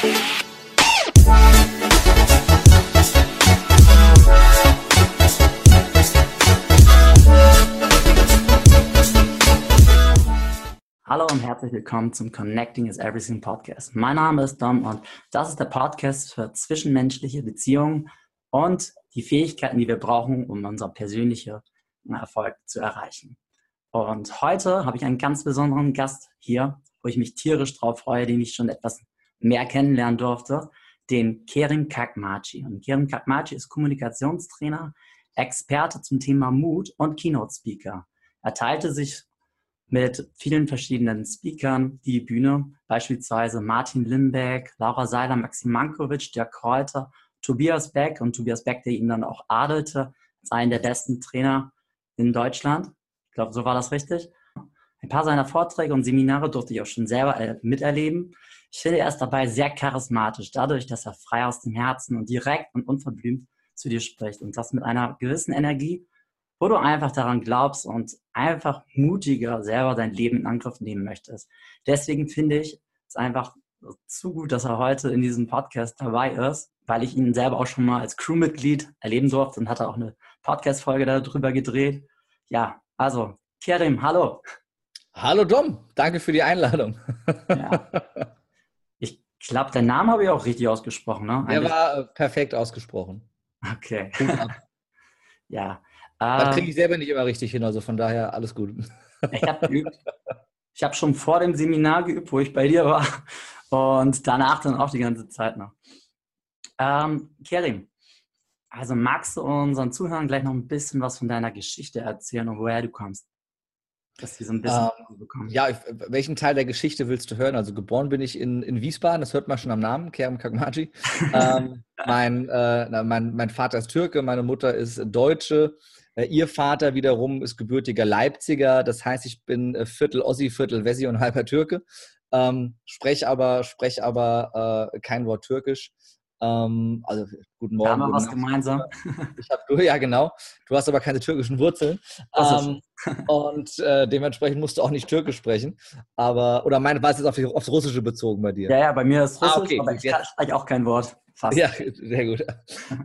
Hallo und herzlich willkommen zum Connecting is Everything Podcast. Mein Name ist Dom und das ist der Podcast für zwischenmenschliche Beziehungen und die Fähigkeiten, die wir brauchen, um unseren persönlichen Erfolg zu erreichen. Und heute habe ich einen ganz besonderen Gast hier, wo ich mich tierisch drauf freue, den ich schon etwas mehr kennenlernen durfte, den Kerim Kakmachi. Und Kerim Kakmachi ist Kommunikationstrainer, Experte zum Thema Mut und Keynote Speaker. Er teilte sich mit vielen verschiedenen Speakern die Bühne, beispielsweise Martin Limbeck, Laura Seiler, Maxim Mankovic, Dirk Kräuter, Tobias Beck und Tobias Beck, der ihn dann auch adelte als einen der besten Trainer in Deutschland. Ich glaube, so war das richtig. Ein paar seiner Vorträge und Seminare durfte ich auch schon selber äh, miterleben. Ich finde, er ist dabei sehr charismatisch, dadurch, dass er frei aus dem Herzen und direkt und unverblümt zu dir spricht und das mit einer gewissen Energie wo du einfach daran glaubst und einfach mutiger selber dein Leben in Angriff nehmen möchtest. Deswegen finde ich es einfach zu gut, dass er heute in diesem Podcast dabei ist, weil ich ihn selber auch schon mal als Crewmitglied erleben durfte und hatte auch eine Podcast-Folge darüber gedreht. Ja, also, Kerim, hallo. Hallo Dom, danke für die Einladung. Ja. Ich glaube, der Name habe ich auch richtig ausgesprochen, ne? Der war äh, perfekt ausgesprochen. Okay. ja, das kriege ich selber nicht immer richtig hin, also von daher alles gut. Ich habe geübt. Ich habe schon vor dem Seminar geübt, wo ich bei dir war und danach dann auch die ganze Zeit noch. Ähm, Kerim, also magst du unseren Zuhörern gleich noch ein bisschen was von deiner Geschichte erzählen und woher du kommst? Dass die so ein bisschen ähm, bekommen. Ja, welchen Teil der Geschichte willst du hören? Also geboren bin ich in, in Wiesbaden, das hört man schon am Namen, Kerem Kakmaji. ähm, mein, äh, mein, mein Vater ist Türke, meine Mutter ist Deutsche. Äh, ihr Vater wiederum ist gebürtiger Leipziger, das heißt, ich bin äh, Viertel Ossi, Viertel Wessi und halber Türke. Ähm, spreche aber, sprech aber äh, kein Wort Türkisch. Ähm, also guten Morgen. Haben wir was gemeinsam? Ich habe du, ja genau. Du hast aber keine türkischen Wurzeln. Ähm, und äh, dementsprechend musst du auch nicht Türkisch sprechen. Aber, oder meine, war es jetzt auf aufs Russische bezogen bei dir? Ja, ja, bei mir ist Russisch, ah, okay. aber ich spreche auch kein Wort. Fast. Ja, sehr gut.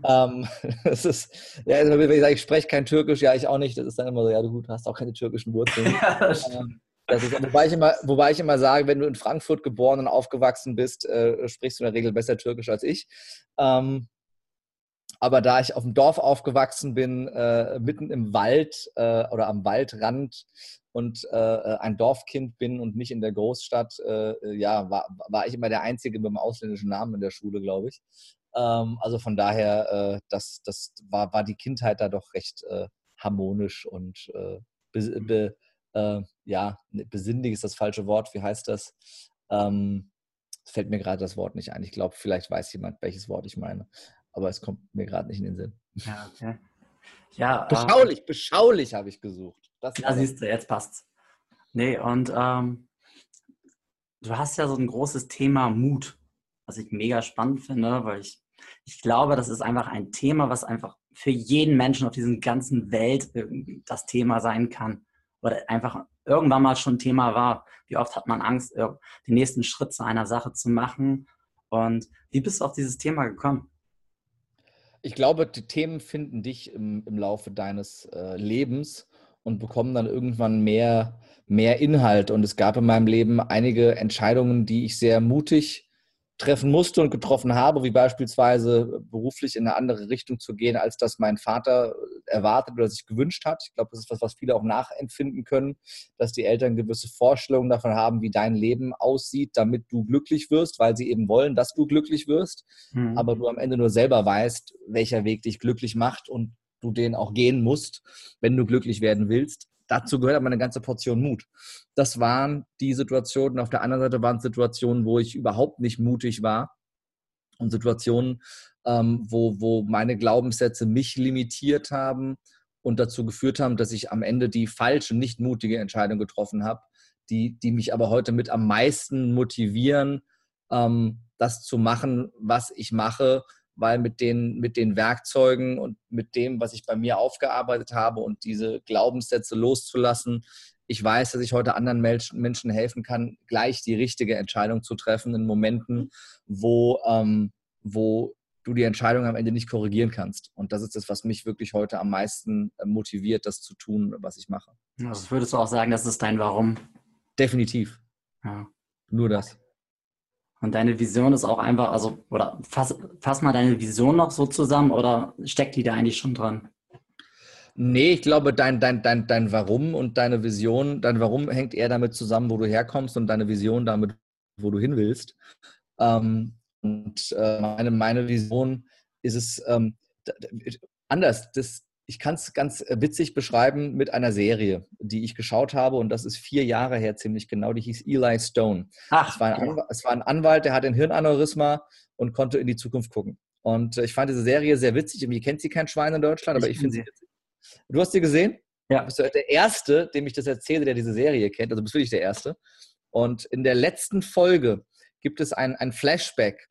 ähm, das ist, ja, also wenn ich sage, ich spreche kein Türkisch, ja, ich auch nicht, das ist dann immer so, ja, du hast auch keine türkischen Wurzeln. ja, ähm, ist, wobei, ich immer, wobei ich immer sage, wenn du in Frankfurt geboren und aufgewachsen bist, äh, sprichst du in der Regel besser Türkisch als ich. Ähm, aber da ich auf dem Dorf aufgewachsen bin, äh, mitten im Wald äh, oder am Waldrand und äh, ein Dorfkind bin und nicht in der Großstadt, äh, ja, war, war ich immer der Einzige mit dem ausländischen Namen in der Schule, glaube ich. Ähm, also von daher, äh, das, das war, war die Kindheit da doch recht harmonisch und be, be, äh, ja, ne, besinnlich ist das falsche Wort, wie heißt das? Ähm, es fällt mir gerade das Wort nicht ein. Ich glaube, vielleicht weiß jemand, welches Wort ich meine. Aber es kommt mir gerade nicht in den Sinn. Ja, okay. Ja, beschaulich, ähm, beschaulich habe ich gesucht. Das ja, siehst du, jetzt passt's. Nee, und ähm, du hast ja so ein großes Thema Mut, was ich mega spannend finde, weil ich, ich glaube, das ist einfach ein Thema, was einfach für jeden Menschen auf dieser ganzen Welt das Thema sein kann oder einfach irgendwann mal schon Thema war. Wie oft hat man Angst, den nächsten Schritt zu einer Sache zu machen? Und wie bist du auf dieses Thema gekommen? Ich glaube, die Themen finden dich im, im Laufe deines äh, Lebens und bekommen dann irgendwann mehr, mehr Inhalt. Und es gab in meinem Leben einige Entscheidungen, die ich sehr mutig treffen musste und getroffen habe, wie beispielsweise beruflich in eine andere Richtung zu gehen, als das mein Vater erwartet oder sich gewünscht hat. Ich glaube, das ist was, was viele auch nachempfinden können, dass die Eltern gewisse Vorstellungen davon haben, wie dein Leben aussieht, damit du glücklich wirst, weil sie eben wollen, dass du glücklich wirst, mhm. aber du am Ende nur selber weißt, welcher Weg dich glücklich macht und du den auch gehen musst, wenn du glücklich werden willst dazu gehört aber eine ganze Portion Mut. Das waren die Situationen. Auf der anderen Seite waren es Situationen, wo ich überhaupt nicht mutig war und Situationen, ähm, wo, wo meine Glaubenssätze mich limitiert haben und dazu geführt haben, dass ich am Ende die falsche, nicht mutige Entscheidung getroffen habe, die, die mich aber heute mit am meisten motivieren, ähm, das zu machen, was ich mache, weil mit den, mit den Werkzeugen und mit dem, was ich bei mir aufgearbeitet habe und diese Glaubenssätze loszulassen, ich weiß, dass ich heute anderen Menschen helfen kann, gleich die richtige Entscheidung zu treffen in Momenten, wo, ähm, wo du die Entscheidung am Ende nicht korrigieren kannst. Und das ist das, was mich wirklich heute am meisten äh, motiviert, das zu tun, was ich mache. Also würdest du auch sagen, das ist dein Warum? Definitiv. Ja. Nur das. Und deine Vision ist auch einfach, also, oder fass, fass mal deine Vision noch so zusammen oder steckt die da eigentlich schon dran? Nee, ich glaube, dein, dein, dein, dein Warum und deine Vision, dein Warum hängt eher damit zusammen, wo du herkommst und deine Vision damit, wo du hin willst. Ähm, und äh, meine, meine Vision ist es ähm, anders. Das, ich kann es ganz witzig beschreiben mit einer Serie, die ich geschaut habe und das ist vier Jahre her ziemlich genau. Die hieß Eli Stone. Ach, es, war ein Anwalt, es war ein Anwalt, der hat ein Hirnaneurysma und konnte in die Zukunft gucken. Und äh, ich fand diese Serie sehr witzig. Irgendwie kennt sie kein Schwein in Deutschland, aber ich, ich finde sie witzig. Du hast sie gesehen? Ja. Du bist der Erste, dem ich das erzähle, der diese Serie kennt. Also bist wirklich der Erste. Und in der letzten Folge gibt es ein, ein Flashback,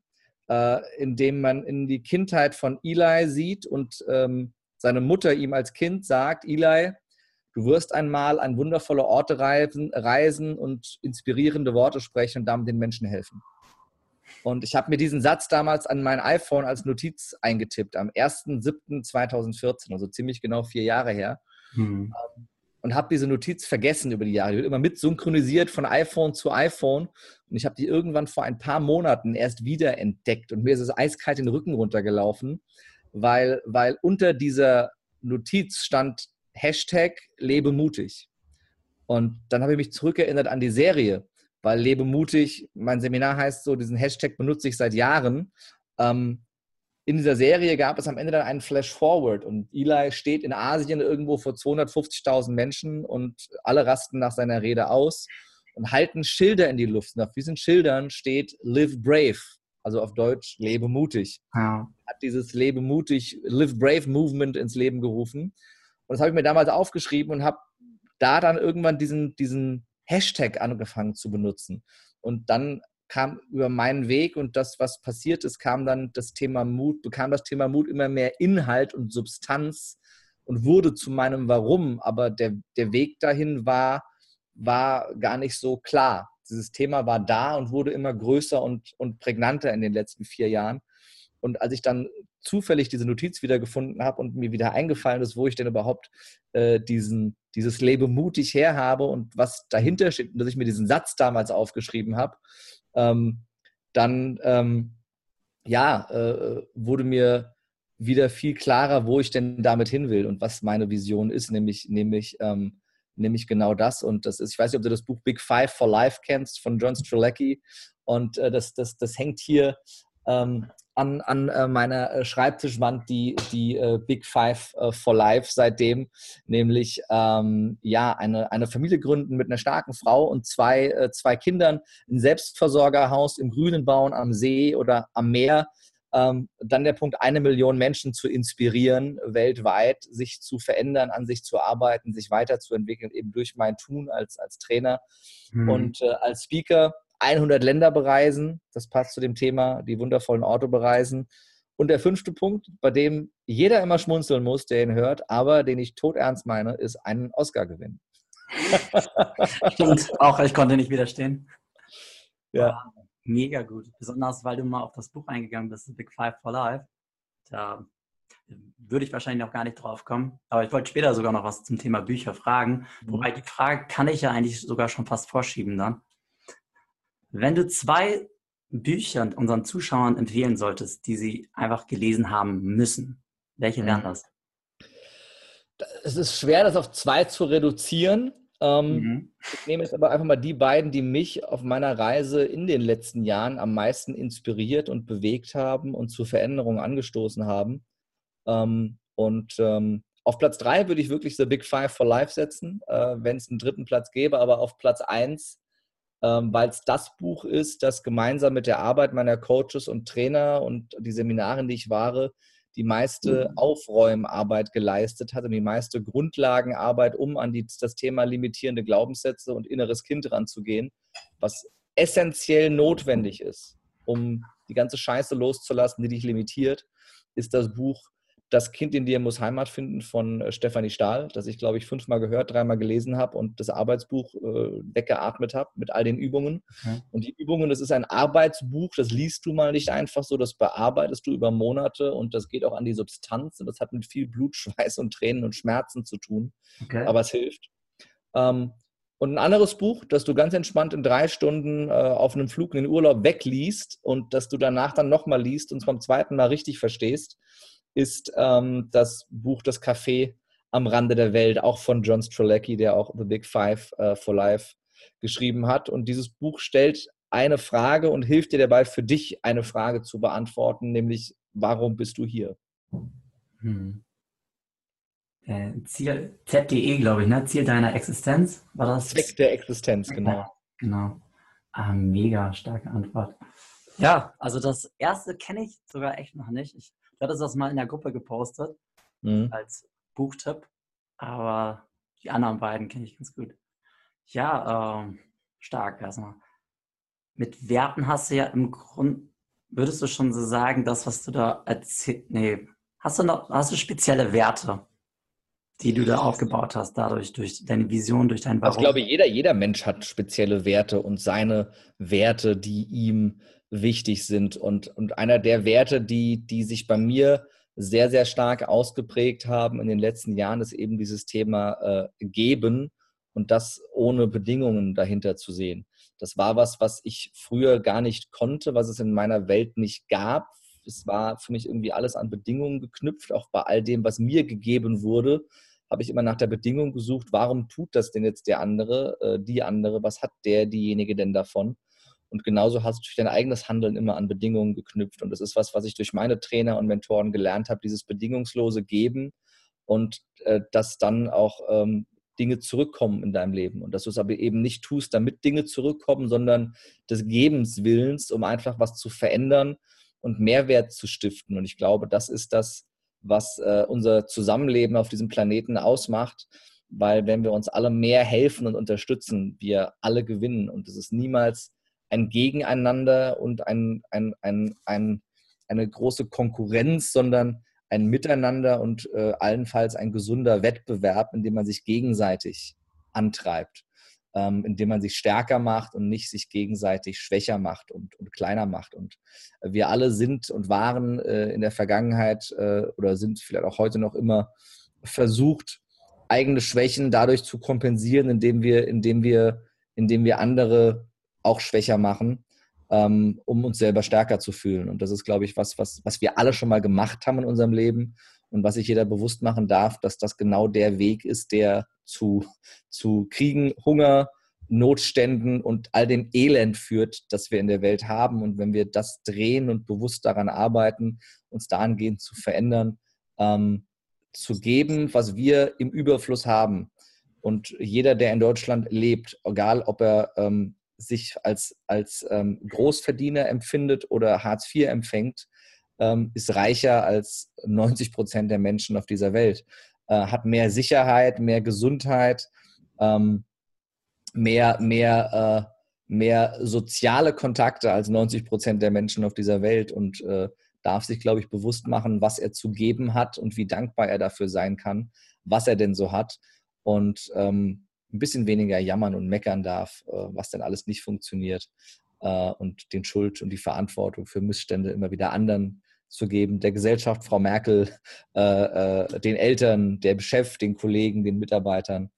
äh, in dem man in die Kindheit von Eli sieht und ähm, seine Mutter ihm als Kind sagt, Eli, du wirst einmal an wundervolle Orte reisen, und inspirierende Worte sprechen und damit den Menschen helfen. Und ich habe mir diesen Satz damals an mein iPhone als Notiz eingetippt, am 1.7.2014, also ziemlich genau vier Jahre her. Mhm. Und habe diese Notiz vergessen über die Jahre. Die wird immer mit synchronisiert von iPhone zu iPhone. Und ich habe die irgendwann vor ein paar Monaten erst wieder entdeckt. Und mir ist es eiskalt den Rücken runtergelaufen, weil, weil unter dieser Notiz stand Hashtag Lebe mutig. Und dann habe ich mich zurückerinnert an die Serie, weil Lebe mutig, mein Seminar heißt so, diesen Hashtag benutze ich seit Jahren. Ähm, in dieser Serie gab es am Ende dann einen Flash Forward und Eli steht in Asien irgendwo vor 250.000 Menschen und alle rasten nach seiner Rede aus und halten Schilder in die Luft. Und auf diesen Schildern steht Live Brave also auf Deutsch Lebe mutig. Ja. Hat dieses Lebe mutig, Live Brave Movement ins Leben gerufen. Und das habe ich mir damals aufgeschrieben und habe da dann irgendwann diesen, diesen Hashtag angefangen zu benutzen. Und dann kam über meinen Weg und das, was passiert ist, kam dann das Thema Mut, bekam das Thema Mut immer mehr Inhalt und Substanz und wurde zu meinem Warum. Aber der, der Weg dahin war, war gar nicht so klar dieses Thema war da und wurde immer größer und, und prägnanter in den letzten vier Jahren. Und als ich dann zufällig diese Notiz wiedergefunden habe und mir wieder eingefallen ist, wo ich denn überhaupt äh, diesen, dieses Lebe mutig herhabe und was dahinter steht, und dass ich mir diesen Satz damals aufgeschrieben habe, ähm, dann ähm, ja, äh, wurde mir wieder viel klarer, wo ich denn damit hin will und was meine Vision ist, nämlich, nämlich ähm, nämlich genau das. Und das ist, ich weiß nicht, ob du das Buch Big Five for Life kennst von John Strzelecki. Und äh, das, das, das hängt hier ähm, an, an äh, meiner äh, Schreibtischwand die, die äh, Big Five äh, for Life seitdem, nämlich ähm, ja, eine, eine Familie gründen mit einer starken Frau und zwei, äh, zwei Kindern, ein Selbstversorgerhaus im Grünen bauen, am See oder am Meer dann der Punkt, eine Million Menschen zu inspirieren, weltweit sich zu verändern, an sich zu arbeiten, sich weiterzuentwickeln, eben durch mein Tun als, als Trainer mhm. und äh, als Speaker 100 Länder bereisen. Das passt zu dem Thema, die wundervollen Orte bereisen. Und der fünfte Punkt, bei dem jeder immer schmunzeln muss, der ihn hört, aber den ich todernst meine, ist einen Oscar gewinnen. Stimmt, auch ich konnte nicht widerstehen. Ja mega gut. Besonders, weil du mal auf das Buch eingegangen bist, The Big Five for Life. Da würde ich wahrscheinlich noch gar nicht drauf kommen. Aber ich wollte später sogar noch was zum Thema Bücher fragen. Mhm. Wobei die Frage kann ich ja eigentlich sogar schon fast vorschieben dann. Wenn du zwei Bücher unseren Zuschauern empfehlen solltest, die sie einfach gelesen haben müssen, welche wären mhm. das? Es ist schwer, das auf zwei zu reduzieren. Ähm, mhm. Ich nehme jetzt aber einfach mal die beiden, die mich auf meiner Reise in den letzten Jahren am meisten inspiriert und bewegt haben und zu Veränderungen angestoßen haben. Ähm, und ähm, auf Platz drei würde ich wirklich The Big Five for Life setzen, äh, wenn es einen dritten Platz gäbe, aber auf Platz eins, weil es das Buch ist, das gemeinsam mit der Arbeit meiner Coaches und Trainer und die Seminare, die ich wahre, die meiste mhm. Aufräumarbeit geleistet hat und die meiste Grundlagenarbeit, um an die, das Thema limitierende Glaubenssätze und inneres Kind ranzugehen, was essentiell notwendig ist, um die ganze Scheiße loszulassen, die dich limitiert, ist das Buch Das Kind in dir muss Heimat finden von äh, Stefanie Stahl, das ich, glaube ich, fünfmal gehört, dreimal gelesen habe und das Arbeitsbuch äh, weggeatmet habe mit all den Übungen. Okay. Und die Übungen, das ist ein Arbeitsbuch, das liest du mal nicht einfach so, das bearbeitest du über Monate und das geht auch an die Substanz und das hat mit viel Blut, Schweiß und Tränen und Schmerzen zu tun. Okay. Aber es hilft. Ähm, und ein anderes Buch, das du ganz entspannt in drei Stunden äh, auf einem Flug in den Urlaub wegliest und das du danach dann nochmal liest und beim zweiten Mal richtig verstehst, ist ähm, das Buch Das Café am Rande der Welt, auch von John Strzelecki, der auch The Big Five uh, for Life geschrieben hat. Und dieses Buch stellt eine Frage und hilft dir dabei, für dich eine Frage zu beantworten, nämlich, warum bist du hier? Hm. Äh, Ziel, ZDE, glaube ich, ne? Ziel deiner Existenz, war das? Zweck der Existenz, genau. Genau. Ah, mega starke Antwort. Ja, also das erste kenne ich sogar echt noch nicht. Ich hattest das mal in der Gruppe gepostet mhm. als Buchtipp, aber die anderen beiden kenne ich ganz gut. Ja, ähm, stark erstmal. Mit Werten hast du ja im Grunde, würdest du schon so sagen, das, was du da erzählt, nee, hast du noch, hast du spezielle Werte, die du da aufgebaut hast, dadurch, durch deine Vision, durch dein Warum? Ich glaube, jeder, jeder Mensch hat spezielle Werte und seine Werte, die ihm wichtig sind. Und, und einer der Werte, die, die sich bei mir sehr, sehr stark ausgeprägt haben in den letzten Jahren, ist eben dieses Thema äh, Geben und das ohne Bedingungen dahinter zu sehen. Das war was, was ich früher gar nicht konnte, was es in meiner Welt nicht gab. Es war für mich irgendwie alles an Bedingungen geknüpft, auch bei all dem, was mir gegeben wurde habe ich immer nach der Bedingung gesucht, warum tut das denn jetzt der andere, äh, die andere, was hat der, diejenige denn davon? Und genauso hast du dein eigenes Handeln immer an Bedingungen geknüpft. Und das ist was, was ich durch meine Trainer und Mentoren gelernt habe, dieses bedingungslose Geben und äh, dass dann auch ähm, Dinge zurückkommen in deinem Leben. Und dass du es aber eben nicht tust, damit Dinge zurückkommen, sondern des Gebens Willens, um einfach was zu verändern und Mehrwert zu stiften. Und ich glaube, das ist das, was äh, unser Zusammenleben auf diesem Planeten ausmacht. Weil wenn wir uns alle mehr helfen und unterstützen, wir alle gewinnen. Und es ist niemals ein Gegeneinander und ein, ein, ein, ein, eine große Konkurrenz, sondern ein Miteinander und äh, allenfalls ein gesunder Wettbewerb, in dem man sich gegenseitig antreibt, ähm, in dem man sich stärker macht und nicht sich gegenseitig schwächer macht und, und kleiner macht. Und wir alle sind und waren äh, in der Vergangenheit äh, oder sind vielleicht auch heute noch immer versucht, eigene Schwächen dadurch zu kompensieren, indem wir, indem wir, indem wir andere auch schwächer machen, ähm, um uns selber stärker zu fühlen. Und das ist, glaube ich, was, was, was wir alle schon mal gemacht haben in unserem Leben und was sich jeder bewusst machen darf, dass das genau der Weg ist, der zu, zu Kriegen, Hunger, Notständen und all dem Elend führt, das wir in der Welt haben. Und wenn wir das drehen und bewusst daran arbeiten, uns dahingehend zu verändern, ähm, zu geben, was wir im Überfluss haben. Und jeder, der in Deutschland lebt, egal ob er ähm, sich als, als ähm, Großverdiener empfindet oder Hartz IV empfängt, ähm, ist reicher als 90 Prozent der Menschen auf dieser Welt. Äh, hat mehr Sicherheit, mehr Gesundheit, ähm, mehr, mehr, äh, mehr soziale Kontakte als 90 Prozent der Menschen auf dieser Welt und äh, darf sich, glaube ich, bewusst machen, was er zu geben hat und wie dankbar er dafür sein kann, was er denn so hat. Und ähm, ein bisschen weniger jammern und meckern darf, äh, was denn alles nicht funktioniert äh, und den Schuld und die Verantwortung für Missstände immer wieder anderen zu geben, der Gesellschaft, Frau Merkel, äh, den Eltern, der Chef, den Kollegen, den Mitarbeitern,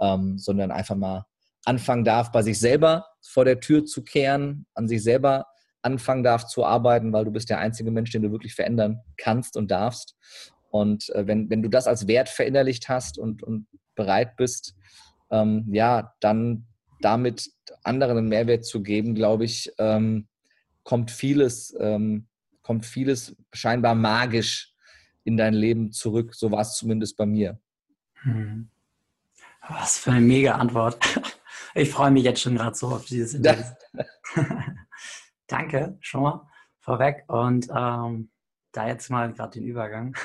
ähm, sondern einfach mal anfangen darf, bei sich selber vor der Tür zu kehren, an sich selber anfangen darf zu arbeiten, weil du bist der einzige Mensch, den du wirklich verändern kannst und darfst. Und wenn, wenn du das als Wert verinnerlicht hast und, und bereit bist, ähm, ja, dann damit anderen einen Mehrwert zu geben, glaube ich, ähm, kommt vieles, ähm, kommt vieles scheinbar magisch in dein Leben zurück. So war es zumindest bei mir. Hm. Was für eine mega Antwort. Ich freue mich jetzt schon gerade so auf dieses Interview. Danke schon mal vorweg und ähm, da jetzt mal gerade den Übergang.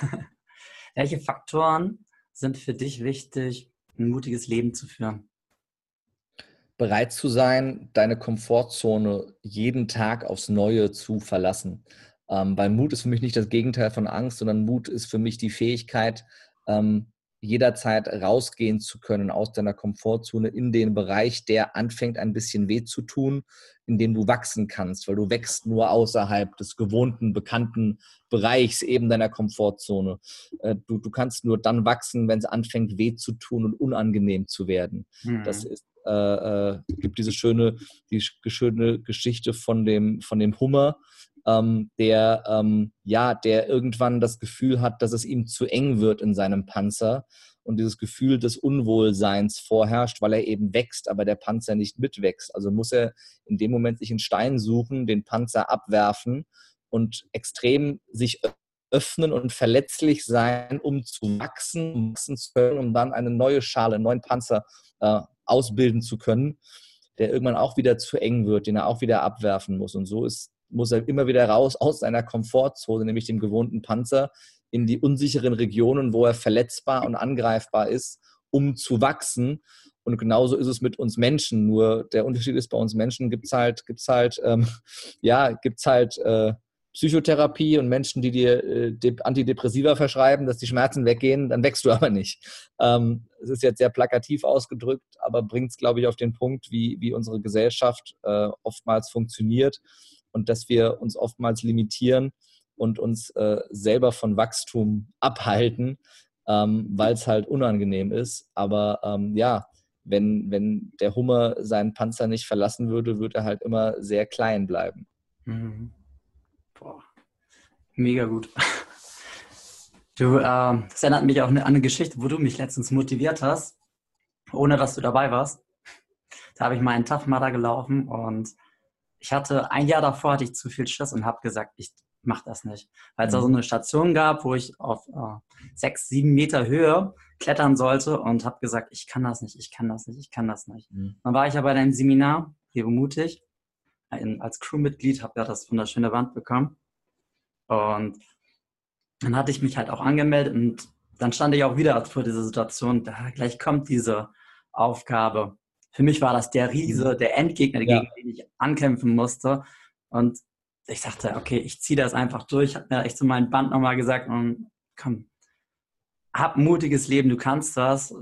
Welche Faktoren sind für dich wichtig, ein mutiges Leben zu führen? Bereit zu sein, deine Komfortzone jeden Tag aufs Neue zu verlassen. Ähm, weil Mut ist für mich nicht das Gegenteil von Angst, sondern Mut ist für mich die Fähigkeit, ähm, jederzeit rausgehen zu können aus deiner Komfortzone in den Bereich, der anfängt ein bisschen weh zu tun, in dem du wachsen kannst, weil du wächst nur außerhalb des gewohnten, bekannten Bereichs eben deiner Komfortzone. Äh, du, du kannst nur dann wachsen, wenn es anfängt weh zu tun und unangenehm zu werden. Mhm. Das ist äh, äh, gibt diese schöne, die schöne Geschichte von dem, von dem Hummer, ähm, der, ähm, ja, der irgendwann das Gefühl hat, dass es ihm zu eng wird in seinem Panzer und dieses Gefühl des Unwohlseins vorherrscht, weil er eben wächst, aber der Panzer nicht mitwächst. Also muss er in dem Moment sich einen Stein suchen, den Panzer abwerfen und extrem sich öffnen und verletzlich sein, um zu wachsen, um wachsen zu können, um dann eine neue Schale, einen neuen Panzer äh, ausbilden zu können, der irgendwann auch wieder zu eng wird, den er auch wieder abwerfen muss. Und so ist muss er immer wieder raus aus seiner Komfortzone, nämlich dem gewohnten Panzer, in die unsicheren Regionen, wo er verletzbar und angreifbar ist, um zu wachsen. Und genauso ist es mit uns Menschen. Nur der Unterschied ist, bei uns Menschen gibt es halt, gibt's halt, ähm, ja, gibt's halt äh, Psychotherapie und Menschen, die dir äh, Antidepressiva verschreiben, dass die Schmerzen weggehen, dann wächst du aber nicht. Ähm, es ist jetzt sehr plakativ ausgedrückt, aber bringt es, glaube ich, auf den Punkt, wie, wie unsere Gesellschaft äh, oftmals funktioniert und dass wir uns oftmals limitieren und uns äh, selber von Wachstum abhalten, ähm, weil es halt unangenehm ist. Aber ähm, ja, wenn, wenn der Hummer seinen Panzer nicht verlassen würde, würde er halt immer sehr klein bleiben. Mhm. Boah, mega gut. Du, äh, das erinnert mich auch an eine Geschichte, wo du mich letztens motiviert hast, ohne dass du dabei warst. Da habe ich mal einen Tough Mudder gelaufen und ich hatte ein Jahr davor hatte ich zu viel Schiss und habe gesagt, ich mache das nicht. Weil es mhm. da so eine Station gab, wo ich auf äh, sechs, sieben Meter Höhe klettern sollte und habe gesagt, ich kann das nicht, ich kann das nicht, ich kann das nicht. Mhm. Dann war ich aber in einem Seminar, hier mutig, in, als Crewmitglied, habe ja das wunderschöne Wand bekommen. Und dann hatte ich mich halt auch angemeldet und dann stand ich auch wieder vor dieser Situation, da gleich kommt diese Aufgabe für mich war das der Riese, mhm. der Endgegner, ja. gegen den ich ankämpfen musste. Und ich dachte, okay, ich ziehe das einfach durch. Ich habe mir echt so mein Band nochmal gesagt, und komm, hab mutiges Leben, du kannst das,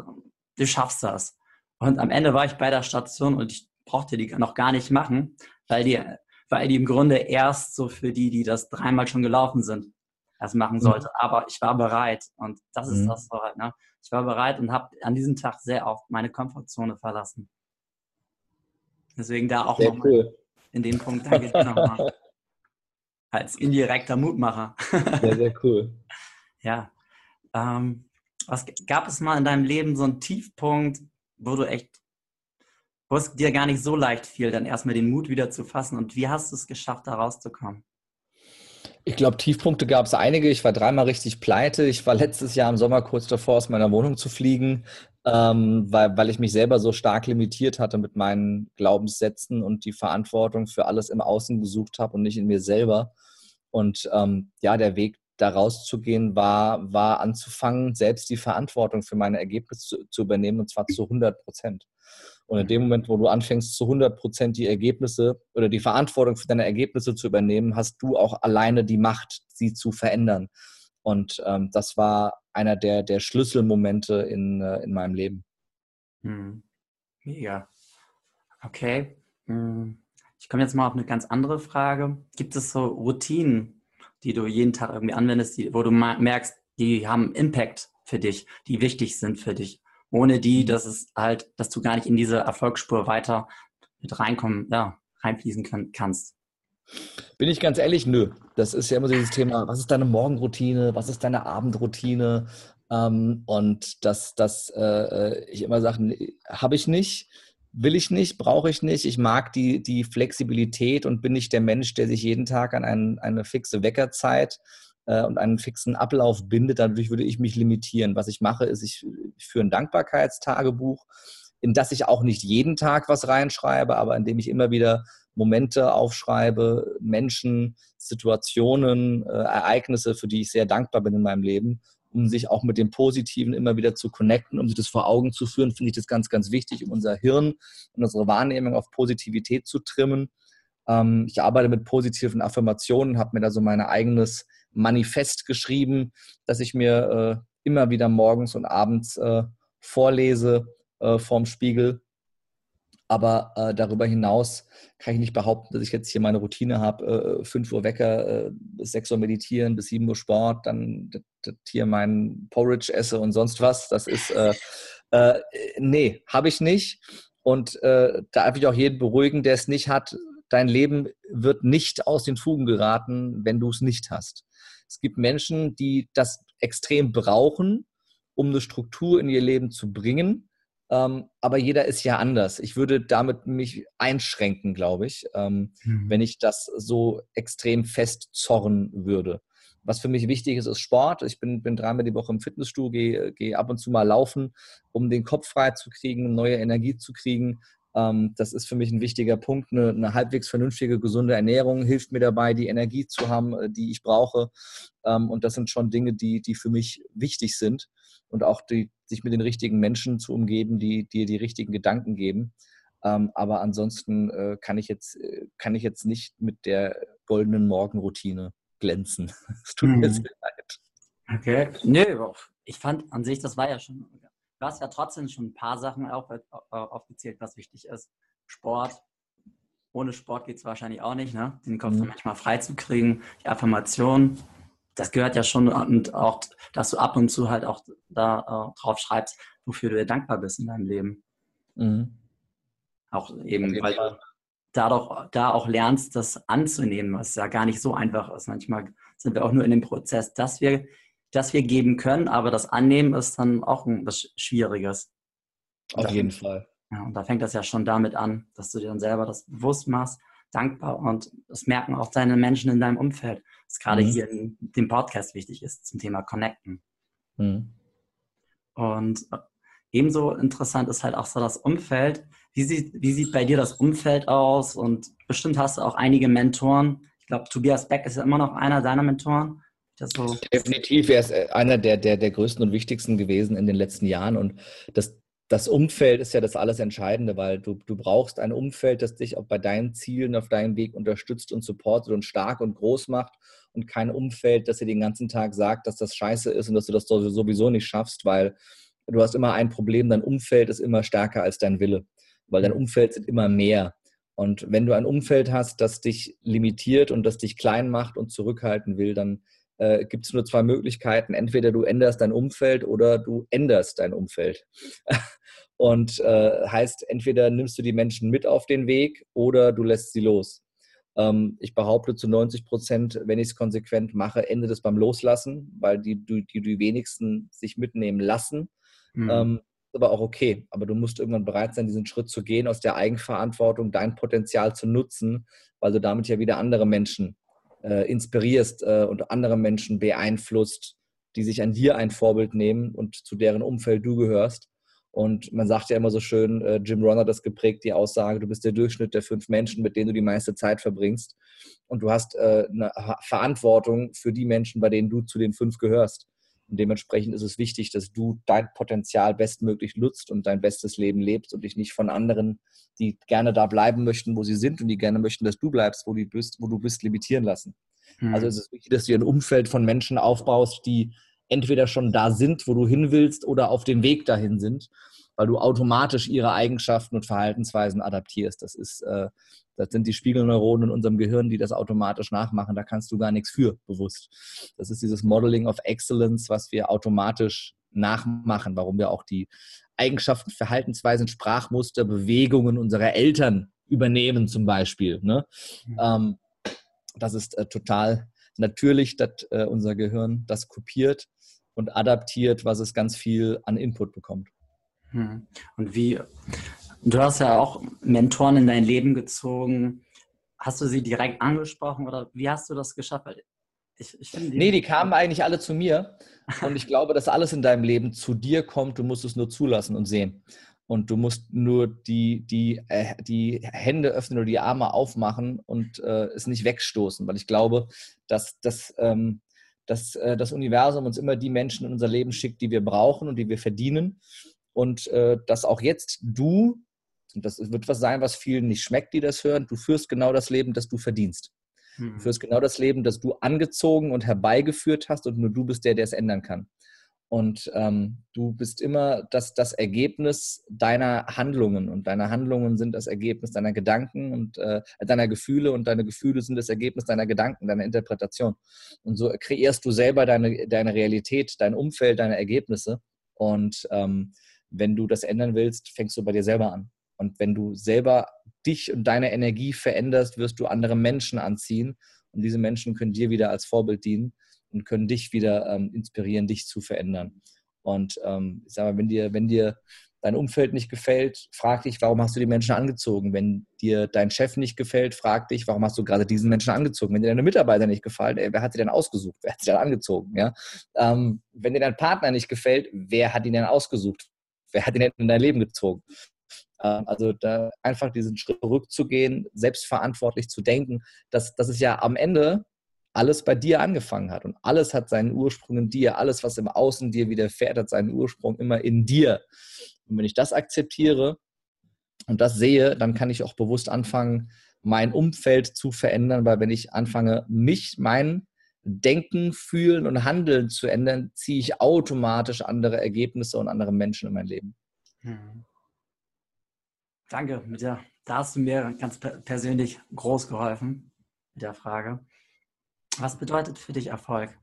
du schaffst das. Und am Ende war ich bei der Station und ich brauchte die noch gar nicht machen, weil die, weil die im Grunde erst so für die, die das dreimal schon gelaufen sind, das machen mhm. sollte. Mhm. Aber ich war bereit und das ist mhm. das so halt. Ne? Ich war bereit und habe an diesem Tag sehr oft meine Komfortzone verlassen. Deswegen da auch nochmal cool. in dem Punkt danke nochmal. Als indirekter Mutmacher. sehr, sehr cool. Ja. Ähm, was gab es mal in deinem Leben so einen Tiefpunkt, wo du echt, wo es dir gar nicht so leicht fiel, dann erstmal den Mut wieder zu fassen und wie hast du es geschafft, da rauszukommen? Ich glaube, Tiefpunkte gab es einige. Ich war dreimal richtig pleite. Ich war letztes Jahr im Sommer kurz davor, aus meiner Wohnung zu fliegen, ähm, weil, weil ich mich selber so stark limitiert hatte mit meinen Glaubenssätzen und die Verantwortung für alles im Außen gesucht habe und nicht in mir selber. Und ähm, ja, der Weg da rauszugehen war, war anzufangen, selbst die Verantwortung für meine Ergebnisse zu, zu übernehmen und zwar zu 100 Prozent. Und in dem Moment, wo du anfängst, zu 100 Prozent die Ergebnisse oder die Verantwortung für deine Ergebnisse zu übernehmen, hast du auch alleine die Macht, sie zu verändern. Und ähm, das war einer der, der Schlüsselmomente in, äh, in meinem Leben. Hm. Mega. Okay. Hm. Ich komme jetzt mal auf eine ganz andere Frage. Gibt es so Routinen, die du jeden Tag irgendwie anwendest, die, wo du merkst, die haben Impact für dich, die wichtig sind für dich? Ohne die, dass es halt, dass du gar nicht in diese Erfolgsspur weiter mit reinkommen, ja, reinfließen kann, kannst. Bin ich ganz ehrlich, nö. Das ist ja immer dieses Thema, was ist deine Morgenroutine, was ist deine Abendroutine? Ähm, und das, das äh, äh ich immer sage, habe ich nicht, will ich nicht, brauche ich nicht. Ich mag die, die Flexibilität und bin nicht der Mensch, der sich jeden Tag an ein, eine fixe Weckerzeit äh, und einen fixen Ablauf bindet, dadurch würde ich mich limitieren. Was ich mache, ist, ich, ich führe ein Dankbarkeitstagebuch, in das ich auch nicht jeden Tag was reinschreibe, aber in dem ich immer wieder Momente aufschreibe, Menschen, Situationen, äh, Ereignisse, für die ich sehr dankbar bin in meinem Leben, um sich auch mit dem Positiven immer wieder zu connecten, um sich das vor Augen zu führen, finde ich das ganz, ganz wichtig, um unser Hirn und unsere Wahrnehmung auf Positivität zu trimmen. Ähm, ich arbeite mit positiven Affirmationen, habe mir da so mein eigenes Manifest geschrieben, dass ich mir äh, immer wieder morgens und abends äh, vorlese äh, vorm Spiegel. Aber äh, darüber hinaus kann ich nicht behaupten, dass ich jetzt hier meine Routine habe, äh, 5 Uhr Wecker, äh, bis 6 Uhr meditieren, bis 7 Uhr Sport, dann hier mein Porridge esse und sonst was. Das ist, äh, äh, nee, habe ich nicht. Und äh, da darf ich auch jeden beruhigen, der es nicht hat. Dein Leben wird nicht aus den Fugen geraten, wenn du es nicht hast. Es gibt Menschen, die das extrem brauchen, um eine Struktur in ihr Leben zu bringen. Ähm, aber jeder ist ja anders. Ich würde damit mich einschränken, glaube ich, ähm, mhm. wenn ich das so extrem festzorren würde. Was für mich wichtig ist, ist Sport. Ich bin, bin dreimal die Woche im Fitnessstudio, gehe, gehe ab und zu mal laufen, um den Kopf frei zu kriegen, neue Energie zu kriegen. Ähm, das ist für mich ein wichtiger Punkt. Eine, eine, halbwegs vernünftige, gesunde Ernährung hilft mir dabei, die Energie zu haben, äh, die ich brauche. Ähm, und das sind schon Dinge, die, die für mich wichtig sind. Und auch die, sich mit den richtigen Menschen zu umgeben, die dir die, richtigen Gedanken geben. Ähm, aber ansonsten äh, kann, ich jetzt, äh, kann ich jetzt nicht mit der goldenen Morgenroutine glänzen. Es tut mir mhm. sehr leid. Okay. Nö, ich fand an sich, das war ja schon Du hast ja trotzdem schon ein paar Sachen auf, äh, aufgezählt, was wichtig ist. Sport. Ohne Sport geht es wahrscheinlich auch nicht, ne? den Kopf mhm. manchmal frei zu kriegen. Die Affirmation, das gehört ja schon und auch, dass du ab und zu halt auch da äh, drauf schreibst, wofür du dir dankbar bist in deinem Leben. Mhm. Auch eben, weil du dadurch, da auch lernst, das anzunehmen, was ja gar nicht so einfach ist. Manchmal sind wir auch nur in dem Prozess, dass wir das wir geben können, aber das Annehmen ist dann auch was Schwieriges. Auf da, jeden Fall. Ja, und da fängt das ja schon damit an, dass du dir dann selber das bewusst machst, dankbar und das merken auch deine Menschen in deinem Umfeld, was gerade mhm. hier in dem Podcast wichtig ist zum Thema Connecten. Mhm. Und äh, ebenso interessant ist halt auch so das Umfeld. Wie sieht, wie sieht bei dir das Umfeld aus? Und bestimmt hast du auch einige Mentoren. Ich glaube, Tobias Beck ist ja immer noch einer deiner Mentoren. So Definitiv, er ist äh, einer der, der, der größten und wichtigsten gewesen in den letzten Jahren. Und das, das Umfeld ist ja das alles Entscheidende, weil du, du brauchst ein Umfeld, das dich auch bei deinen Zielen auf deinem Weg unterstützt und supportet und stark und groß macht und kein Umfeld, das dir den ganzen Tag sagt, dass das scheiße ist und dass du das sowieso nicht schaffst, weil du hast immer ein Problem, dein Umfeld ist immer stärker als dein Wille, weil dein Umfeld sind immer mehr. Und wenn du ein Umfeld hast, das dich limitiert und das dich klein macht und zurückhalten will, dann äh, gibt es nur zwei Möglichkeiten. Entweder du änderst dein Umfeld oder du änderst dein Umfeld. Und äh, heißt, entweder nimmst du die Menschen mit auf den Weg oder du lässt sie los. Ähm, ich behaupte zu 90 Prozent, wenn ich es konsequent mache, endet es beim Loslassen, weil die, die, die wenigsten sich mitnehmen lassen. Mhm. Ähm, aber auch okay. Aber du musst irgendwann bereit sein, diesen Schritt zu gehen, aus der Eigenverantwortung dein Potenzial zu nutzen, weil du damit ja wieder andere Menschen äh, inspirierst äh, und andere Menschen beeinflusst, die sich an dir ein Vorbild nehmen und zu deren Umfeld du gehörst. Und man sagt ja immer so schön, äh, Jim Ron hat das geprägt, die Aussage, du bist der Durchschnitt der fünf Menschen, mit denen du die meiste Zeit verbringst. Und du hast äh, eine Verantwortung für die Menschen, bei denen du zu den fünf gehörst. Und dementsprechend ist es wichtig, dass du dein Potenzial bestmöglich nutzt und dein bestes Leben lebst und dich nicht von anderen, die gerne da bleiben möchten, wo sie sind und die gerne möchten, dass du bleibst, wo du bist, wo du bist limitieren lassen. Mhm. Also es ist wichtig, dass du ein Umfeld von Menschen aufbaust, die entweder schon da sind, wo du hin willst, oder auf dem Weg dahin sind, weil du automatisch ihre Eigenschaften und Verhaltensweisen adaptierst. Das ist äh, das sind die Spiegelneuronen in unserem Gehirn, die das automatisch nachmachen. Da kannst du gar nichts für bewusst. Das ist dieses Modeling of Excellence, was wir automatisch nachmachen, warum wir auch die Eigenschaften, Verhaltensweisen, Sprachmuster, Bewegungen unserer Eltern übernehmen zum Beispiel. Ne? Mhm. Ähm, das ist äh, total natürlich, dass äh, unser Gehirn das kopiert und adaptiert, was es ganz viel an Input bekommt. Hm. Und wie, Du hast ja auch Mentoren in dein Leben gezogen. Hast du sie direkt angesprochen oder wie hast du das geschafft? Ich, ich die nee, die kamen eigentlich alle zu mir. Und ich glaube, dass alles in deinem Leben zu dir kommt. Du musst es nur zulassen und sehen. Und du musst nur die, die, äh, die Hände öffnen oder die Arme aufmachen und äh, es nicht wegstoßen. Weil ich glaube, dass, dass, ähm, dass äh, das Universum uns immer die Menschen in unser Leben schickt, die wir brauchen und die wir verdienen. Und äh, dass auch jetzt du Und das wird was sein, was vielen nicht schmeckt, die das hören. Du führst genau das Leben, das du verdienst. Du hm. führst genau das Leben, das du angezogen und herbeigeführt hast und nur du bist der, der es ändern kann. Und ähm, du bist immer das, das Ergebnis deiner Handlungen und deine Handlungen sind das Ergebnis deiner Gedanken und äh, deiner Gefühle und deine Gefühle sind das Ergebnis deiner Gedanken, deiner Interpretation. Und so kreierst du selber deine, deine Realität, dein Umfeld, deine Ergebnisse. Und ähm, wenn du das ändern willst, fängst du bei dir selber an. Und wenn du selber dich und deine Energie veränderst, wirst du andere Menschen anziehen. Und diese Menschen können dir wieder als Vorbild dienen und können dich wieder ähm, inspirieren, dich zu verändern. Und ähm, ich sage mal, wenn dir, wenn dir dein Umfeld nicht gefällt, frag dich, warum hast du die Menschen angezogen? Wenn dir dein Chef nicht gefällt, frag dich, warum hast du gerade diesen Menschen angezogen? Wenn dir deine Mitarbeiter nicht gefallen, ey, wer hat sie denn ausgesucht? Wer hat sie denn angezogen? Ja? Ähm, wenn dir dein Partner nicht gefällt, wer hat ihn denn ausgesucht? Wer hat ihn denn in dein Leben gezogen? Ähm, also da einfach diesen Schritt zurückzugehen, selbstverantwortlich zu denken, dass das ist ja am Ende alles bei dir angefangen hat. Und alles hat seinen Ursprung in dir. Alles, was im Außen dir widerfährt, hat seinen Ursprung immer in dir. Und wenn ich das akzeptiere und das sehe, dann kann ich auch bewusst anfangen, mein Umfeld zu verändern, weil wenn ich anfange, mich, mein Denken, Fühlen und Handeln zu ändern, ziehe ich automatisch andere Ergebnisse und andere Menschen in mein Leben. Hm. Danke, mit der, da hast du mir ganz persönlich groß geholfen mit der Frage. Was bedeutet für dich Erfolg?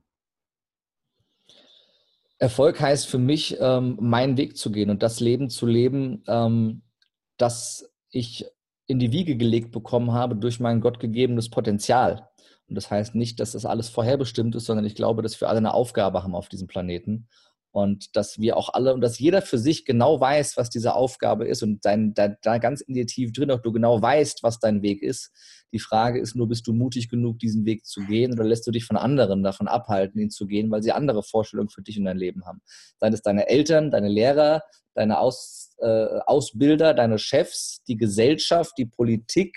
Erfolg heißt für mich, ähm, meinen Weg zu gehen und das Leben zu leben, ähm, das ich in die Wiege gelegt bekommen habe durch mein gottgegebenes Potenzial. Und das heißt nicht, dass das alles vorherbestimmt ist, sondern ich glaube, dass wir alle eine Aufgabe haben auf diesem Planeten und dass wir auch alle und dass jeder für sich genau weiß, was diese Aufgabe ist und dein, da, da ganz in dir tief drin auch du genau weißt, was dein Weg ist. Die Frage ist nur, bist du mutig genug, diesen Weg zu gehen oder lässt du dich von anderen davon abhalten, ihn zu gehen, weil sie andere Vorstellungen für dich und dein Leben haben. Seien es deine Eltern, deine Lehrer, deine Aus, äh, Ausbilder, deine Chefs, die Gesellschaft, die Politik,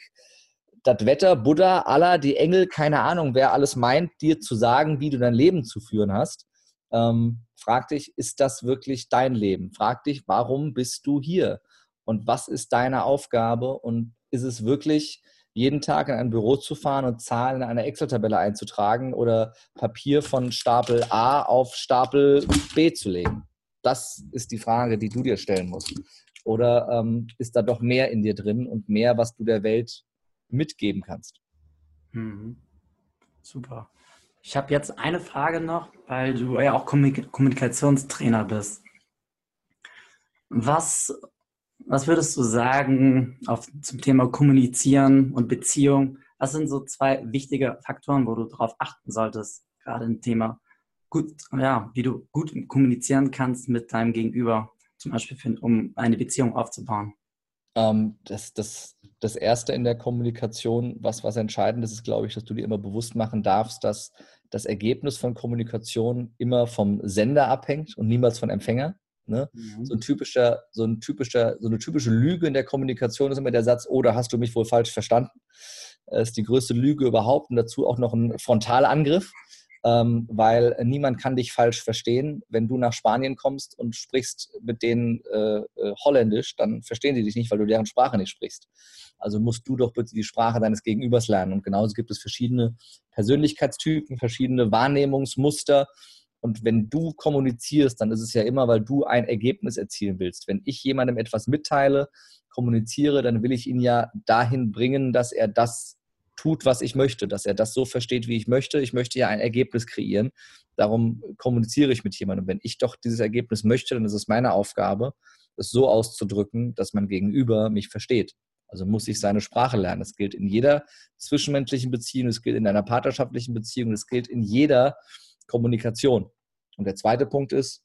das Wetter, Buddha, Allah, die Engel, keine Ahnung, wer alles meint, dir zu sagen, wie du dein Leben zu führen hast. Ähm, frag dich, ist das wirklich dein Leben? Frag dich, warum bist du hier? Und was ist deine Aufgabe? Und ist es wirklich jeden Tag in ein Büro zu fahren und Zahlen in eine Excel-Tabelle einzutragen oder Papier von Stapel A auf Stapel B zu legen? Das ist die Frage, die du dir stellen musst. Oder ähm, ist da doch mehr in dir drin und mehr, was du der Welt mitgeben kannst? Mhm. Super. Ich habe jetzt eine Frage noch, weil du ja auch Kommunikationstrainer bist. Was, was würdest du sagen auf, zum Thema Kommunizieren und Beziehung? Was sind so zwei wichtige Faktoren, wo du darauf achten solltest, gerade im Thema gut, ja, wie du gut kommunizieren kannst mit deinem Gegenüber, zum Beispiel, für, um eine Beziehung aufzubauen? Ähm, das, das, das Erste in der Kommunikation, was, was entscheidend ist, ist, glaube ich, dass du dir immer bewusst machen darfst, dass das Ergebnis von Kommunikation immer vom Sender abhängt und niemals von Empfänger. Ne? Mhm. So ein typischer, so ein typischer, so eine typische Lüge in der Kommunikation ist immer der Satz, oh, da hast du mich wohl falsch verstanden. Das ist die größte Lüge überhaupt und dazu auch noch ein Frontalangriff ähm, weil niemand kann dich falsch verstehen. Wenn du nach Spanien kommst und sprichst mit denen äh, äh, Holländisch, dann verstehen die dich nicht, weil du deren Sprache nicht sprichst. Also musst du doch bitte die Sprache deines Gegenübers lernen. Und genauso gibt es verschiedene Persönlichkeitstypen, verschiedene Wahrnehmungsmuster. Und wenn du kommunizierst, dann ist es ja immer, weil du ein Ergebnis erzielen willst. Wenn ich jemandem etwas mitteile, kommuniziere, dann will ich ihn ja dahin bringen, dass er das tut, was ich möchte, dass er das so versteht, wie ich möchte. Ich möchte ja ein Ergebnis kreieren. Darum kommuniziere ich mit jemandem. Wenn ich doch dieses Ergebnis möchte, dann ist es meine Aufgabe, es so auszudrücken, dass mein Gegenüber mich versteht. Also muss ich seine Sprache lernen. Das gilt in jeder zwischenmenschlichen Beziehung, es gilt in einer partnerschaftlichen Beziehung, es gilt in jeder Kommunikation. Und der zweite Punkt ist,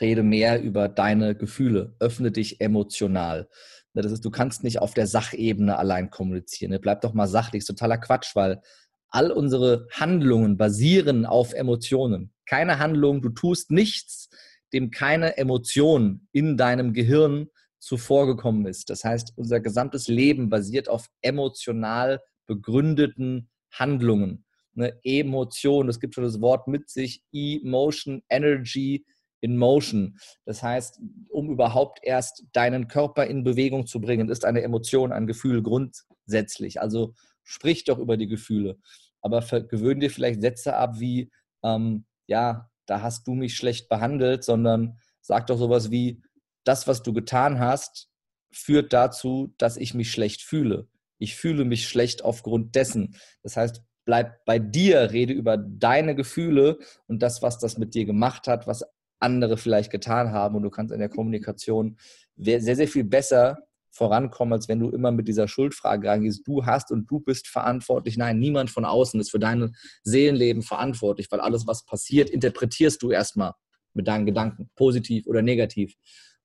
rede mehr über deine Gefühle, öffne dich emotional. Ne, das ist, du kannst nicht auf der Sachebene allein kommunizieren. Ne? Bleib doch mal sachlich, ist totaler Quatsch, weil all unsere Handlungen basieren auf Emotionen. Keine Handlung, du tust nichts, dem keine Emotion in deinem Gehirn zuvor gekommen ist. Das heißt, unser gesamtes Leben basiert auf emotional begründeten Handlungen. Eine Emotion, das gibt schon das Wort mit sich, Emotion, Energy, in motion. Das heißt, um überhaupt erst deinen Körper in Bewegung zu bringen, ist eine Emotion, ein Gefühl grundsätzlich. Also sprich doch über die Gefühle. Aber gewöhn dir vielleicht Sätze ab wie, ähm, ja, da hast du mich schlecht behandelt, sondern sag doch sowas wie, das, was du getan hast, führt dazu, dass ich mich schlecht fühle. Ich fühle mich schlecht aufgrund dessen. Das heißt, bleib bei dir, rede über deine Gefühle und das, was das mit dir gemacht hat, was andere vielleicht getan haben. Und du kannst in der Kommunikation sehr, sehr viel besser vorankommen, als wenn du immer mit dieser Schuldfrage reingehst. Du hast und du bist verantwortlich. Nein, niemand von außen ist für dein Seelenleben verantwortlich, weil alles, was passiert, interpretierst du erstmal mit deinen Gedanken, positiv oder negativ.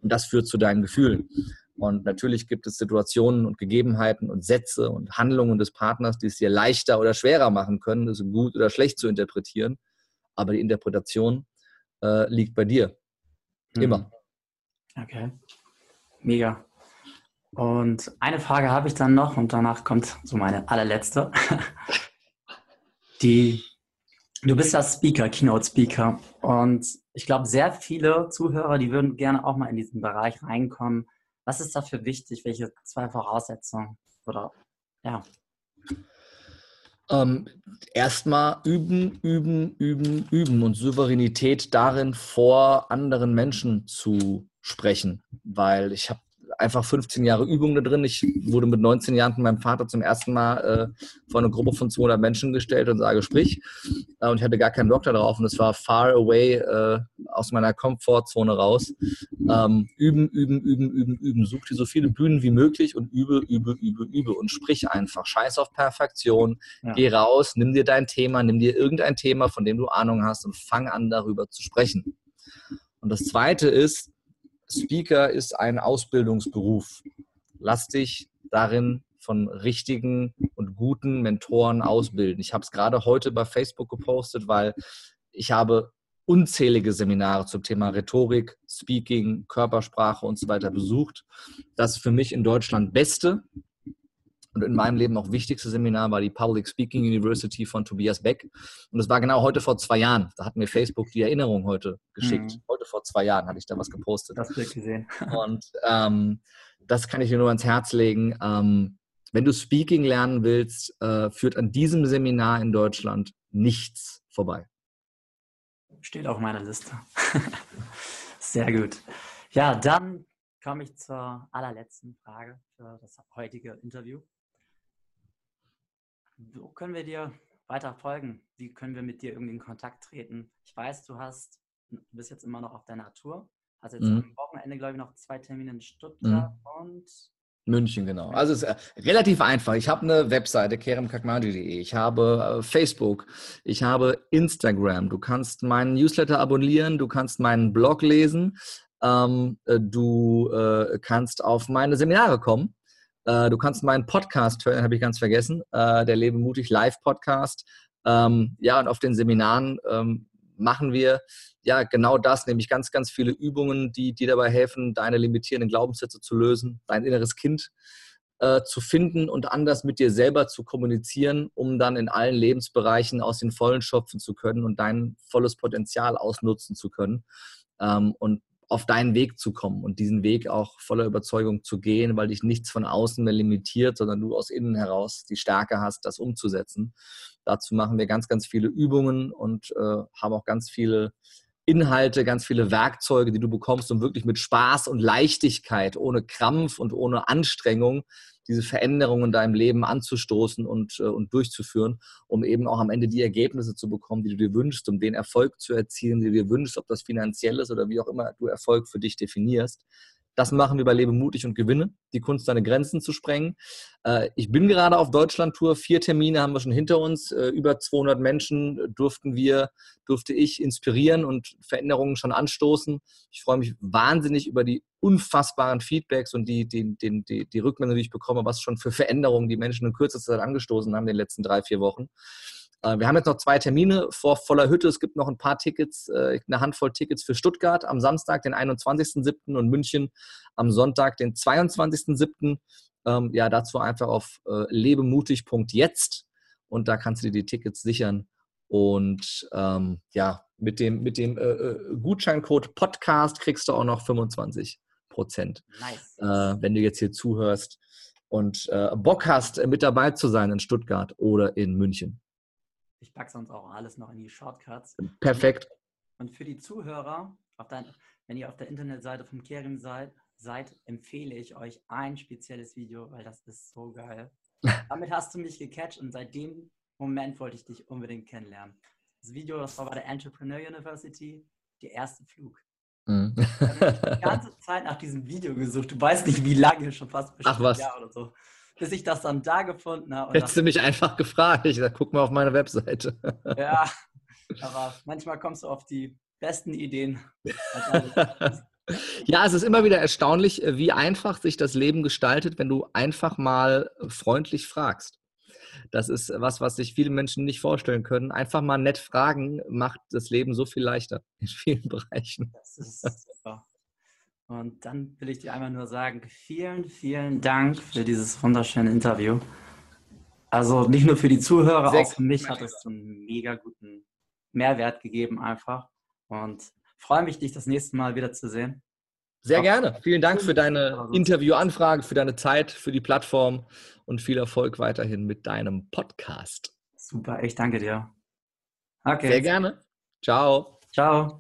Und das führt zu deinen Gefühlen. Und natürlich gibt es Situationen und Gegebenheiten und Sätze und Handlungen des Partners, die es dir leichter oder schwerer machen können, es gut oder schlecht zu interpretieren. Aber die Interpretation äh, liegt bei dir. Mhm. Immer. Okay. Mega. Und eine Frage habe ich dann noch und danach kommt so meine allerletzte. Die, du bist ja Speaker, Keynote Speaker und ich glaube, sehr viele Zuhörer, die würden gerne auch mal in diesen Bereich reinkommen. Was ist dafür wichtig? Welche zwei Voraussetzungen? Oder ja. Ähm, Erstmal üben, üben, üben, üben und Souveränität darin, vor anderen Menschen zu sprechen. Weil ich habe einfach 15 Jahre Übung da drin. Ich wurde mit 19 Jahren von meinem Vater zum ersten Mal äh, vor eine Gruppe von 200 Menschen gestellt und sage, sprich. Äh, und ich hatte gar keinen Bock darauf und es war far away äh, aus meiner Komfortzone raus. Ähm, üben, üben, üben, üben, üben. Such dir so viele Bühnen wie möglich und übe, übe, übe, übe und sprich einfach. Scheiß auf Perfektion. Ja. Geh raus, nimm dir dein Thema, nimm dir irgendein Thema, von dem du Ahnung hast und fang an, darüber zu sprechen. Und das zweite ist, Speaker ist ein Ausbildungsberuf. Lass dich darin von richtigen und guten Mentoren ausbilden. Ich habe es gerade heute bei Facebook gepostet, weil ich habe unzählige Seminare zum Thema Rhetorik, Speaking, Körpersprache und so weiter besucht. Das für mich in Deutschland beste und in meinem Leben auch wichtigste Seminar war die Public Speaking University von Tobias Beck. Und es war genau heute vor zwei Jahren. Da hat mir Facebook die Erinnerung heute geschickt. Mhm. Heute vor zwei Jahren hatte ich da was gepostet. Das Bild gesehen. Und ähm, das kann ich dir nur ans Herz legen. Ähm, wenn du Speaking lernen willst, äh, führt an diesem Seminar in Deutschland nichts vorbei. Steht auf meiner Liste. Sehr gut. Ja, dann komme ich zur allerletzten Frage für das heutige Interview. Wo können wir dir weiter folgen? Wie können wir mit dir irgendwie in Kontakt treten? Ich weiß, du hast, du bist jetzt immer noch auf deiner Tour. Also jetzt mhm. am Wochenende, glaube ich, noch zwei Termine in Stuttgart mhm. und München, genau. Also es ist äh, relativ einfach. Ich habe eine Webseite, keremkakmadi.de. Ich habe äh, Facebook. Ich habe Instagram. Du kannst meinen Newsletter abonnieren. Du kannst meinen Blog lesen. Ähm, äh, du äh, kannst auf meine Seminare kommen. Äh, du kannst meinen Podcast hören, habe ich ganz vergessen, äh, der Lebe mutig Live-Podcast. Ähm, ja, und auf den Seminaren ähm, machen wir ja genau das, nämlich ganz, ganz viele Übungen, die dir dabei helfen, deine limitierenden Glaubenssätze zu lösen, dein inneres Kind äh, zu finden und anders mit dir selber zu kommunizieren, um dann in allen Lebensbereichen aus den Vollen schöpfen zu können und dein volles Potenzial ausnutzen zu können. Ähm, und auf deinen Weg zu kommen und diesen Weg auch voller Überzeugung zu gehen, weil dich nichts von außen mehr limitiert, sondern du aus innen heraus die Stärke hast, das umzusetzen. Dazu machen wir ganz, ganz viele Übungen und äh, haben auch ganz viele Inhalte, ganz viele Werkzeuge, die du bekommst, um wirklich mit Spaß und Leichtigkeit, ohne Krampf und ohne Anstrengung diese Veränderungen in deinem Leben anzustoßen und, äh, und durchzuführen, um eben auch am Ende die Ergebnisse zu bekommen, die du dir wünschst, um den Erfolg zu erzielen, den du dir wünschst, ob das finanziell ist oder wie auch immer du Erfolg für dich definierst. Das machen wir bei Lebe mutig und gewinne, die Kunst, deine Grenzen zu sprengen. Äh, ich bin gerade auf Deutschland-Tour. Vier Termine haben wir schon hinter uns. Äh, über 200 Menschen durften wir, durfte ich inspirieren und Veränderungen schon anstoßen. Ich freue mich wahnsinnig über die unfassbaren Feedbacks und die, die, die, die, die Rückmeldungen, die ich bekomme, was schon für Veränderungen die Menschen in kürzester Zeit angestoßen haben in den letzten drei, vier Wochen. Äh, wir haben jetzt noch zwei Termine vor voller Hütte. Es gibt noch ein paar Tickets, äh, eine Handvoll Tickets für Stuttgart am Samstag, den 21.07. und München am Sonntag, den 22.07. Ähm, ja, dazu einfach auf äh, lebemutig.jetzt und da kannst du dir die Tickets sichern Und ähm, ja, mit dem, mit dem äh, Gutscheincode Podcast kriegst du auch noch 25 Prozent. Nice. Äh, wenn du jetzt hier zuhörst und äh, Bock hast, mit dabei zu sein in Stuttgart oder in München. Ich packe sonst auch alles noch in die Shortcuts. Perfekt. Und für die Zuhörer, dein, wenn ihr auf der Internetseite vom Kerim seid, seid, empfehle ich euch ein spezielles Video, weil das ist so geil. Damit hast du mich gecatcht und seit dem Moment wollte ich dich unbedingt kennenlernen. Das Video, das war bei der Entrepreneur University, der erste Flug. Mhm. Ich habe die ganze Zeit nach diesem Video gesucht. Du weißt nicht, wie lange, schon fast Ach was. Jahr oder so. Bis ich das dann da gefunden habe. Hättest du mich einfach gefragt. Ich sag, guck mal auf meine Webseite. Ja, aber manchmal kommst du auf die besten Ideen. Ja, es ist immer wieder erstaunlich, wie einfach sich das Leben gestaltet, wenn du einfach mal freundlich fragst. Das ist was, was sich viele Menschen nicht vorstellen können. Einfach mal nett fragen macht das Leben so viel leichter in vielen Bereichen. Das ist super. Und dann will ich dir einmal nur sagen, vielen, vielen Dank für dieses wunderschöne Interview. Also nicht nur für die Zuhörer, Sehr auch für mich hat es einen mega guten Mehrwert gegeben einfach. Und freue mich, dich das nächste Mal wieder zu sehen. Sehr gerne. Vielen Dank für deine Interviewanfrage, für deine Zeit, für die Plattform und viel Erfolg weiterhin mit deinem Podcast. Super, ich danke dir. Okay. Sehr gerne. Ciao. Ciao.